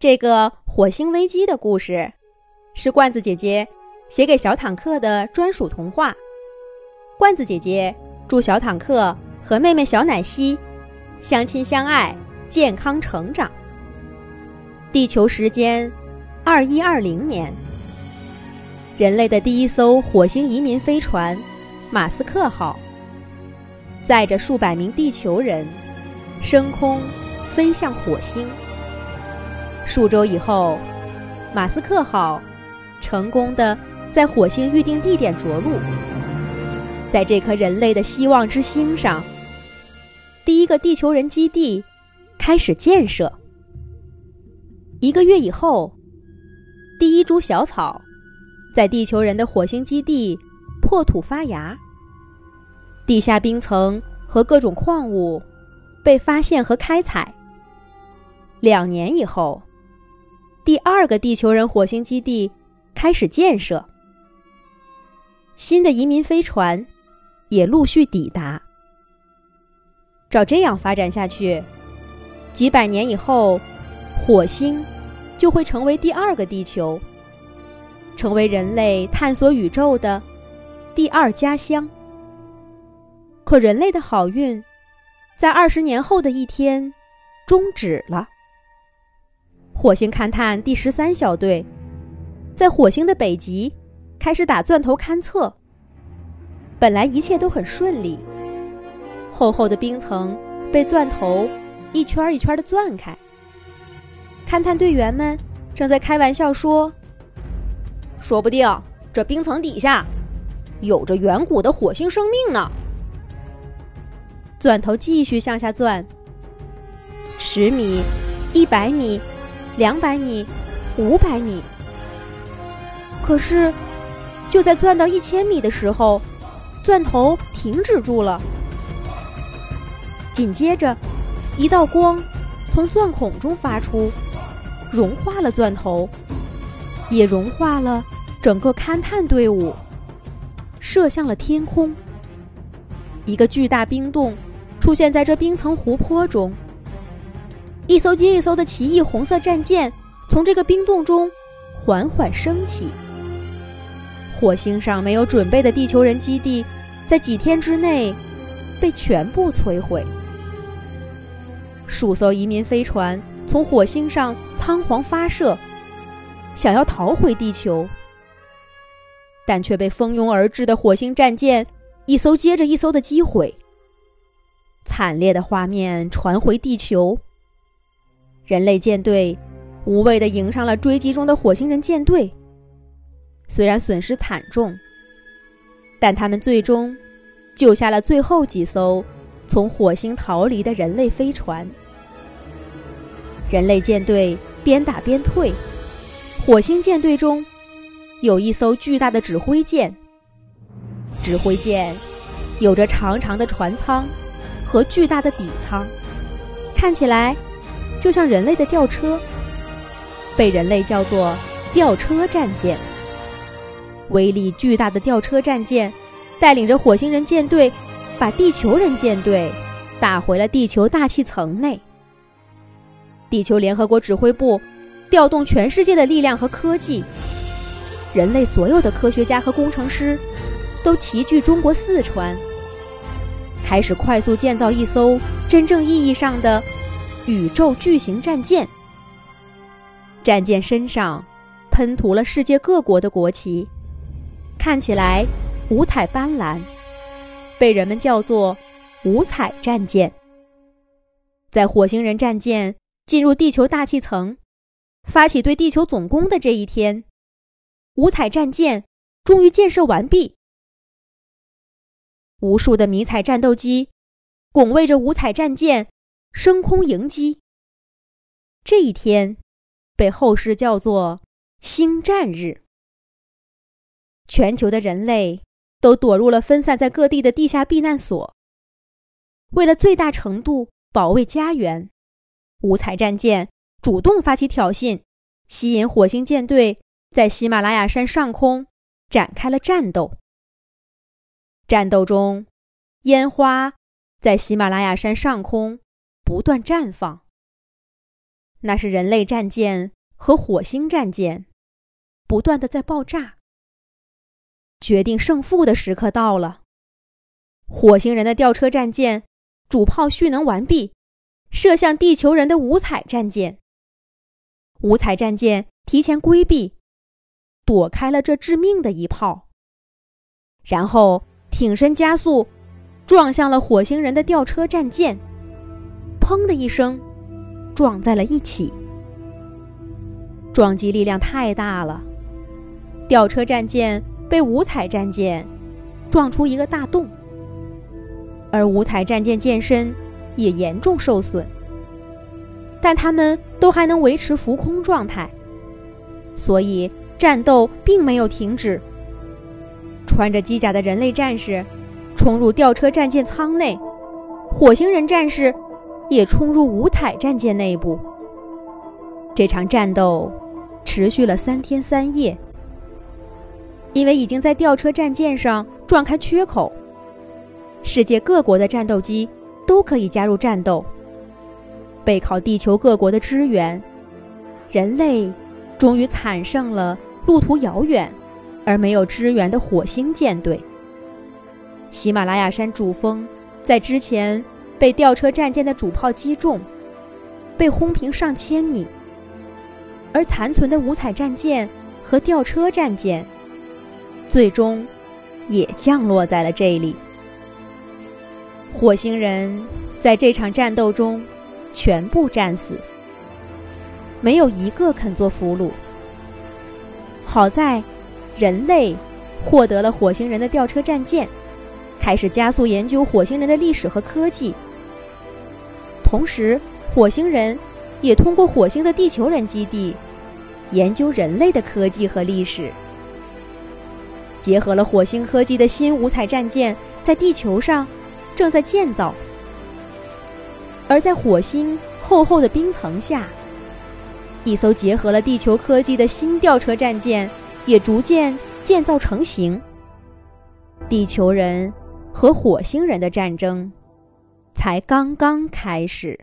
这个火星危机的故事，是罐子姐姐写给小坦克的专属童话。罐子姐姐祝小坦克和妹妹小奶昔相亲相爱，健康成长。地球时间：二一二零年，人类的第一艘火星移民飞船“马斯克号”载着数百名地球人升空飞向火星。数周以后，马斯克号成功的在火星预定地点着陆。在这颗人类的希望之星上，第一个地球人基地开始建设。一个月以后，第一株小草在地球人的火星基地破土发芽，地下冰层和各种矿物被发现和开采。两年以后。第二个地球人火星基地开始建设，新的移民飞船也陆续抵达。照这样发展下去，几百年以后，火星就会成为第二个地球，成为人类探索宇宙的第二家乡。可人类的好运，在二十年后的一天终止了。火星勘探第十三小队在火星的北极开始打钻头勘测。本来一切都很顺利，厚厚的冰层被钻头一圈一圈的钻开。勘探队员们正在开玩笑说：“说不定这冰层底下有着远古的火星生命呢。”钻头继续向下钻，十米，一百米。两百米，五百米。可是，就在钻到一千米的时候，钻头停止住了。紧接着，一道光从钻孔中发出，融化了钻头，也融化了整个勘探队伍，射向了天空。一个巨大冰洞出现在这冰层湖泊中。一艘接一艘的奇异红色战舰从这个冰洞中缓缓升起。火星上没有准备的地球人基地，在几天之内被全部摧毁。数艘移民飞船从火星上仓皇发射，想要逃回地球，但却被蜂拥而至的火星战舰一艘接着一艘的击毁。惨烈的画面传回地球。人类舰队无畏地迎上了追击中的火星人舰队。虽然损失惨重，但他们最终救下了最后几艘从火星逃离的人类飞船。人类舰队边打边退，火星舰队中有一艘巨大的指挥舰。指挥舰有着长长的船舱和巨大的底舱，看起来。就像人类的吊车，被人类叫做吊车战舰。威力巨大的吊车战舰，带领着火星人舰队，把地球人舰队打回了地球大气层内。地球联合国指挥部调动全世界的力量和科技，人类所有的科学家和工程师都齐聚中国四川，开始快速建造一艘真正意义上的。宇宙巨型战舰，战舰身上喷涂了世界各国的国旗，看起来五彩斑斓，被人们叫做“五彩战舰”。在火星人战舰进入地球大气层，发起对地球总攻的这一天，五彩战舰终于建设完毕。无数的迷彩战斗机拱卫着五彩战舰。升空迎击。这一天，被后世叫做“星战日”。全球的人类都躲入了分散在各地的地下避难所。为了最大程度保卫家园，五彩战舰主动发起挑衅，吸引火星舰队在喜马拉雅山上空展开了战斗。战斗中，烟花在喜马拉雅山上空。不断绽放，那是人类战舰和火星战舰不断的在爆炸。决定胜负的时刻到了。火星人的吊车战舰主炮蓄能完毕，射向地球人的五彩战舰。五彩战舰提前规避，躲开了这致命的一炮，然后挺身加速，撞向了火星人的吊车战舰。砰的一声，撞在了一起。撞击力量太大了，吊车战舰。被五彩战舰撞出一个大洞，而五彩战舰舰身也严重受损，但他们都还能维持浮空状态，所以战斗并没有停止。穿着机甲的人类战士冲入吊车战舰舱内，火星人战士也冲入五彩战舰内部。这场战斗持续了三天三夜。因为已经在吊车战舰上撞开缺口，世界各国的战斗机都可以加入战斗。背靠地球各国的支援，人类终于惨胜了路途遥远而没有支援的火星舰队。喜马拉雅山主峰在之前被吊车战舰的主炮击中，被轰平上千米，而残存的五彩战舰和吊车战舰。最终，也降落在了这里。火星人在这场战斗中全部战死，没有一个肯做俘虏。好在，人类获得了火星人的吊车战舰，开始加速研究火星人的历史和科技。同时，火星人也通过火星的地球人基地，研究人类的科技和历史。结合了火星科技的新五彩战舰在地球上正在建造，而在火星厚厚的冰层下，一艘结合了地球科技的新吊车战舰也逐渐建造成型。地球人和火星人的战争才刚刚开始。